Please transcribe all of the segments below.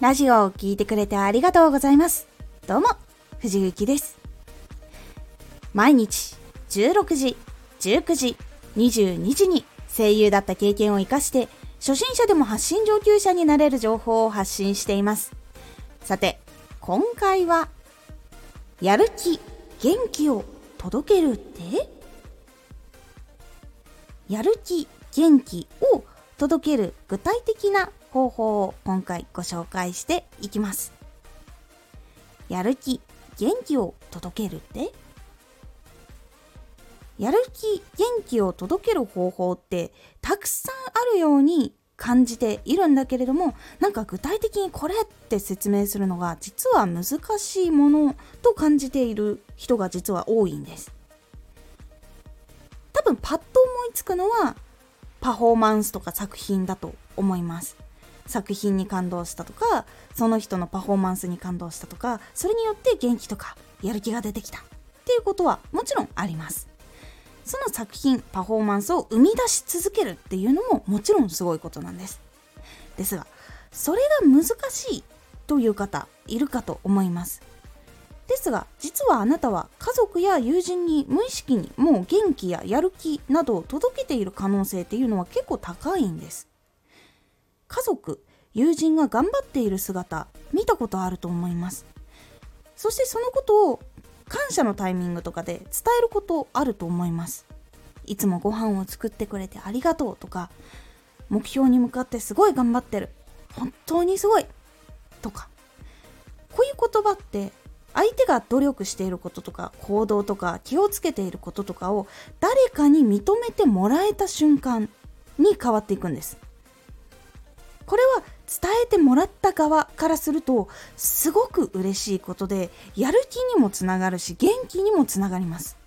ラジオを聴いてくれてありがとうございます。どうも、藤幸です。毎日、16時、19時、22時に声優だった経験を活かして、初心者でも発信上級者になれる情報を発信しています。さて、今回は、やる気、元気を届けるって？やる気、元気を届ける具体的な方法を今回ご紹介していきます。やる気、元気を届けるって？やる気、元気を届ける方法ってたくさんあるように感じているんだけれどもなんか具体的にこれって説明するのが実は難しいものと感じている人が実は多いんです。多分パッと思いつくのはパフォーマンスとか作品だと思います。作品に感動したとかその人のパフォーマンスに感動したとかそれによって元気とかやる気が出てきたっていうことはもちろんあります。その作品パフォーマンスを生み出し続けるっていうのももちろんすごいことなんです。ですがそれが難しいという方いるかと思います。ですが実はあなたは家族や友人に無意識にもう元気ややる気などを届けている可能性っていうのは結構高いんです。家族友人が頑張っている姿見たことあると思います。そしてそのことを感謝のタイミングとかで伝えることあると思います。いつもご飯を作ってくれてありがとうとか目標に向かってすごい頑張ってる。本当にすごい。とか。こういう言葉って相手が努力していることとか行動とか気をつけていることとかを誰かに認めてもらえた瞬間に変わっていくんです。伝えてもらった側からするとすごく嬉しいことでやる気にもつながるし元気にもつながります。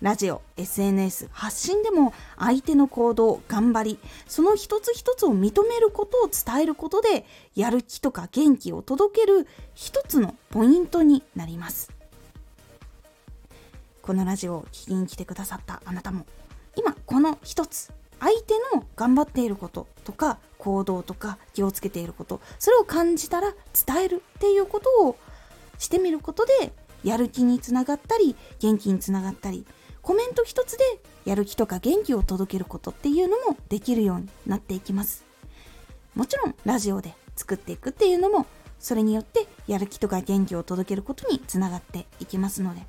ラジオ SNS 発信でも相手の行動頑張りその一つ一つを認めることを伝えることでやる気とか元気を届ける一つのポイントになります。このラジオを聞きに来てくださったあなたも今この一つ相手の頑張っていることとか行動とか気をつけていることそれを感じたら伝えるっていうことをしてみることでやる気につながったり元気につながったりコメント一つでやる気とか元気を届けることっていうのもできるようになっていきますもちろんラジオで作っていくっていうのもそれによってやる気とか元気を届けることにつながっていきますので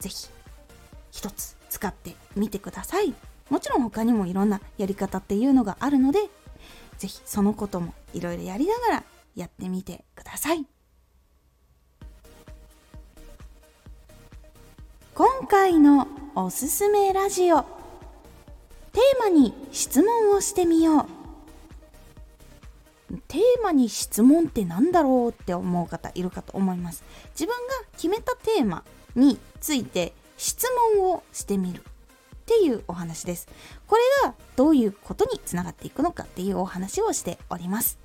是非一つ使ってみてください。もちろん他にもいろんなやり方っていうのがあるので是非そのこともいろいろやりながらやってみてください。今回のおすすめラジオテーマに質問をしてみよう。テーマに質問って何だろうって思う方いるかと思います。自分が決めたテーマについて質問をしてみる。っていうお話です。これがどういうことにつながっていくのかっていうお話をしております。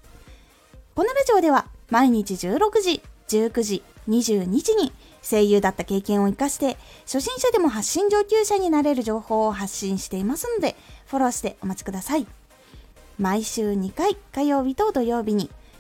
このラジオでは毎日16時、19時、22時に声優だった経験を活かして初心者でも発信上級者になれる情報を発信していますのでフォローしてお待ちください。毎週2回火曜日と土曜日に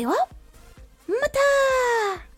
では、また。